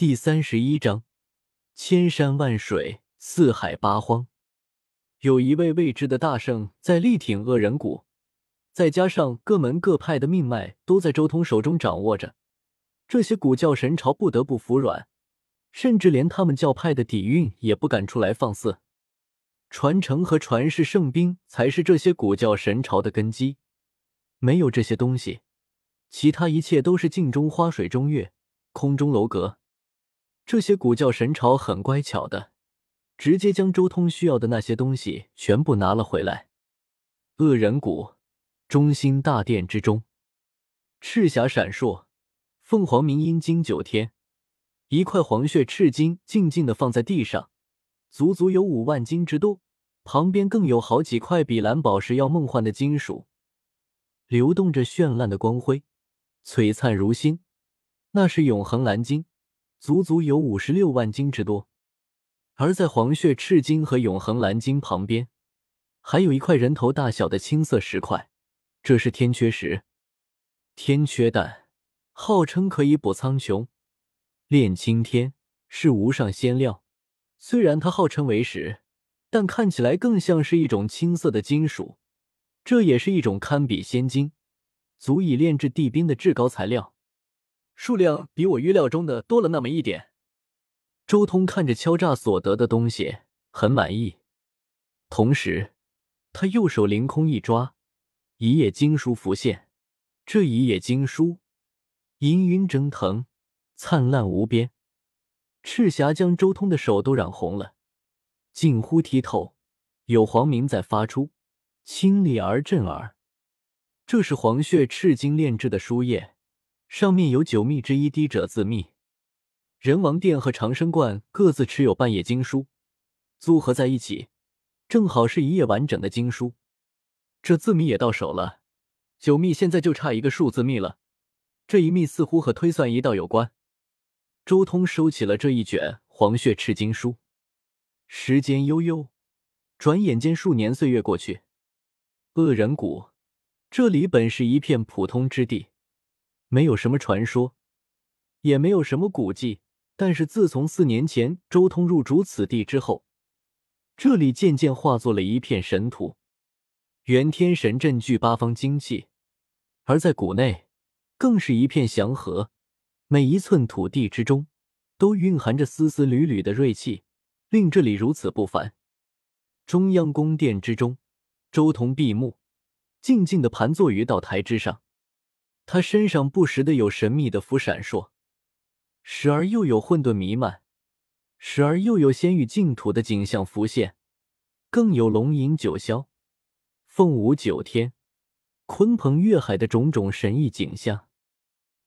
第三十一章：千山万水，四海八荒。有一位未知的大圣在力挺恶人谷，再加上各门各派的命脉都在周通手中掌握着，这些古教神朝不得不服软，甚至连他们教派的底蕴也不敢出来放肆。传承和传世圣兵才是这些古教神朝的根基，没有这些东西，其他一切都是镜中花水中月，空中楼阁。这些古教神朝很乖巧的。直接将周通需要的那些东西全部拿了回来。恶人谷中心大殿之中，赤霞闪烁，凤凰鸣音经九天，一块黄血赤金静静的放在地上，足足有五万斤之多。旁边更有好几块比蓝宝石要梦幻的金属，流动着绚烂的光辉，璀璨如星。那是永恒蓝金，足足有五十六万斤之多。而在黄血赤金和永恒蓝金旁边，还有一块人头大小的青色石块，这是天缺石。天缺蛋号称可以补苍穹、炼青天，是无上仙料。虽然它号称为石，但看起来更像是一种青色的金属。这也是一种堪比仙金，足以炼制地冰的至高材料，数量比我预料中的多了那么一点。周通看着敲诈所得的东西，很满意。同时，他右手凌空一抓，一页经书浮现。这一页经书，氤氲蒸腾，灿烂无边。赤霞将周通的手都染红了，近乎剔透，有黄明在发出，清丽而震耳。这是黄血赤金炼制的书页，上面有九秘之一滴者自秘。人王殿和长生观各自持有半页经书，组合在一起，正好是一页完整的经书。这字密也到手了，九秘现在就差一个数字密了。这一秘似乎和推算一道有关。周通收起了这一卷黄血赤经书。时间悠悠，转眼间数年岁月过去。恶人谷，这里本是一片普通之地，没有什么传说，也没有什么古迹。但是自从四年前周通入主此地之后，这里渐渐化作了一片神土，元天神镇聚八方精气，而在谷内更是一片祥和，每一寸土地之中都蕴含着丝丝缕缕的锐气，令这里如此不凡。中央宫殿之中，周通闭目，静静的盘坐于道台之上，他身上不时的有神秘的符闪烁。时而又有混沌弥漫，时而又有仙域净土的景象浮现，更有龙吟九霄、凤舞九天、鲲鹏跃海的种种神异景象。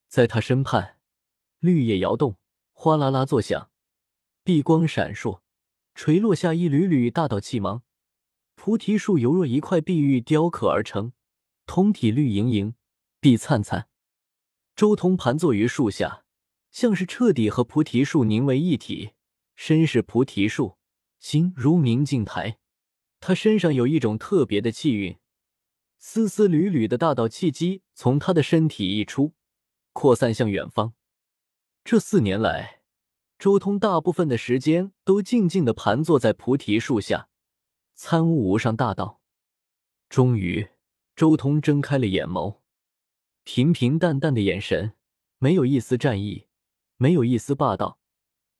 在他身畔，绿叶摇动，哗啦啦作响，碧光闪烁，垂落下一缕缕大道气芒。菩提树犹若一块碧玉雕刻而成，通体绿莹莹，碧灿灿。周通盘坐于树下。像是彻底和菩提树凝为一体，身是菩提树，心如明镜台。他身上有一种特别的气运，丝丝缕缕的大道气机从他的身体溢出，扩散向远方。这四年来，周通大部分的时间都静静的盘坐在菩提树下，参悟无上大道。终于，周通睁开了眼眸，平平淡淡的眼神，没有一丝战意。没有一丝霸道，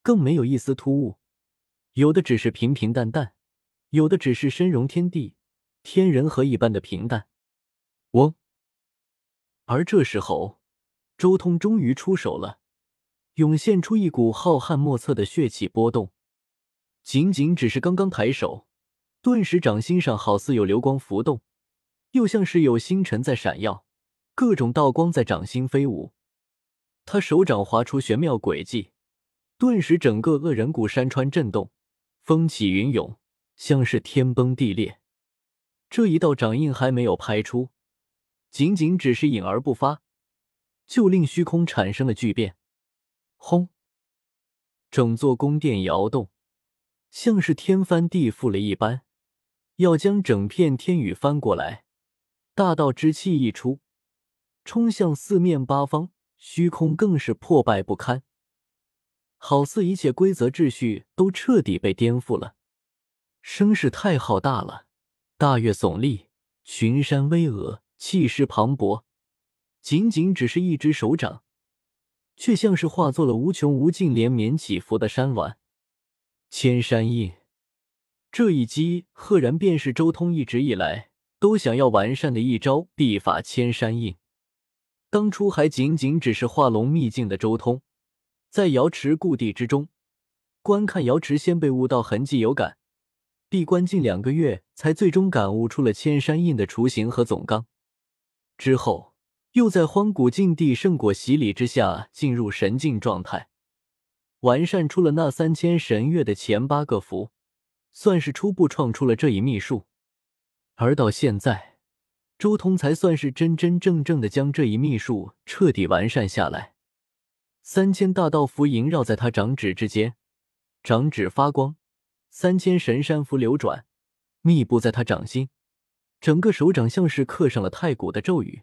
更没有一丝突兀，有的只是平平淡淡，有的只是身容天地、天人合一般的平淡。嗡。而这时候，周通终于出手了，涌现出一股浩瀚莫测的血气波动。仅仅只是刚刚抬手，顿时掌心上好似有流光浮动，又像是有星辰在闪耀，各种道光在掌心飞舞。他手掌划出玄妙轨迹，顿时整个恶人谷山川震动，风起云涌，像是天崩地裂。这一道掌印还没有拍出，仅仅只是隐而不发，就令虚空产生了巨变。轰！整座宫殿摇动，像是天翻地覆了一般，要将整片天宇翻过来。大道之气一出，冲向四面八方。虚空更是破败不堪，好似一切规则秩序都彻底被颠覆了。声势太浩大了，大岳耸立，群山巍峨，气势磅礴。仅仅只是一只手掌，却像是化作了无穷无尽、连绵起伏的山峦。千山印，这一击赫然便是周通一直以来都想要完善的一招必法千山印。当初还仅仅只是化龙秘境的周通，在瑶池故地之中观看瑶池仙贝悟道痕迹有感，闭关近两个月，才最终感悟出了千山印的雏形和总纲。之后，又在荒古禁地圣果洗礼之下进入神境状态。完善出了那三千神月的前八个符，算是初步创出了这一秘术。而到现在，周通才算是真真正正的将这一秘术彻底完善下来。三千大道符萦绕在他掌指之间，掌指发光；三千神山符流转，密布在他掌心。整个手掌像是刻上了太古的咒语，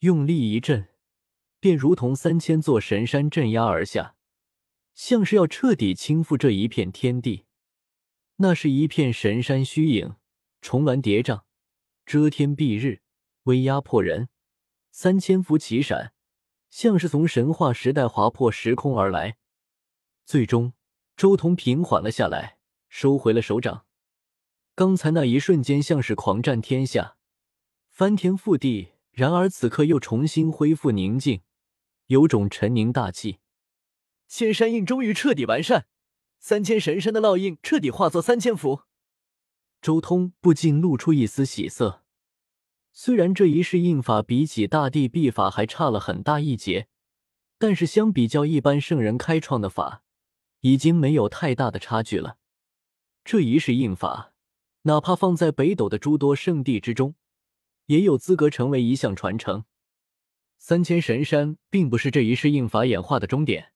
用力一震，便如同三千座神山镇压而下。像是要彻底倾覆这一片天地，那是一片神山虚影，重峦叠嶂，遮天蔽日，威压迫人。三千伏奇闪，像是从神话时代划破时空而来。最终，周通平缓了下来，收回了手掌。刚才那一瞬间像是狂战天下，翻天覆地，然而此刻又重新恢复宁静，有种沉凝大气。千山印终于彻底完善，三千神山的烙印彻底化作三千伏。周通不禁露出一丝喜色。虽然这一世印法比起大地秘法还差了很大一截，但是相比较一般圣人开创的法，已经没有太大的差距了。这一世印法，哪怕放在北斗的诸多圣地之中，也有资格成为一项传承。三千神山并不是这一世印法演化的终点。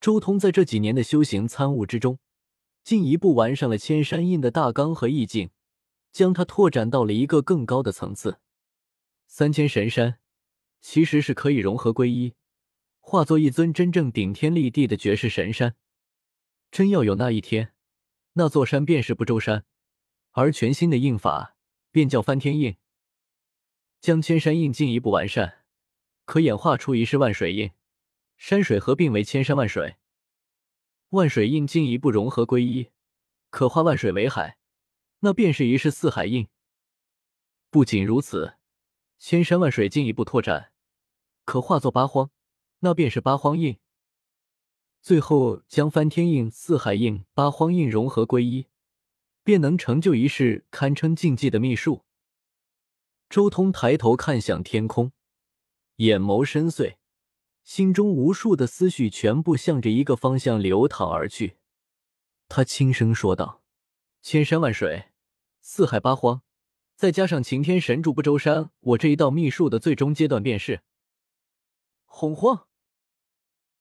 周通在这几年的修行参悟之中，进一步完善了千山印的大纲和意境，将它拓展到了一个更高的层次。三千神山其实是可以融合归一，化作一尊真正顶天立地的绝世神山。真要有那一天，那座山便是不周山，而全新的印法便叫翻天印。将千山印进一步完善，可演化出一世万水印。山水合并为千山万水，万水印进一步融合归一，可化万水为海，那便是一世四海印。不仅如此，千山万水进一步拓展，可化作八荒，那便是八荒印。最后将翻天印、四海印、八荒印融合归一，便能成就一世堪称禁忌的秘术。周通抬头看向天空，眼眸深邃。心中无数的思绪全部向着一个方向流淌而去，他轻声说道：“千山万水，四海八荒，再加上擎天神柱不周山，我这一道秘术的最终阶段便是洪荒。”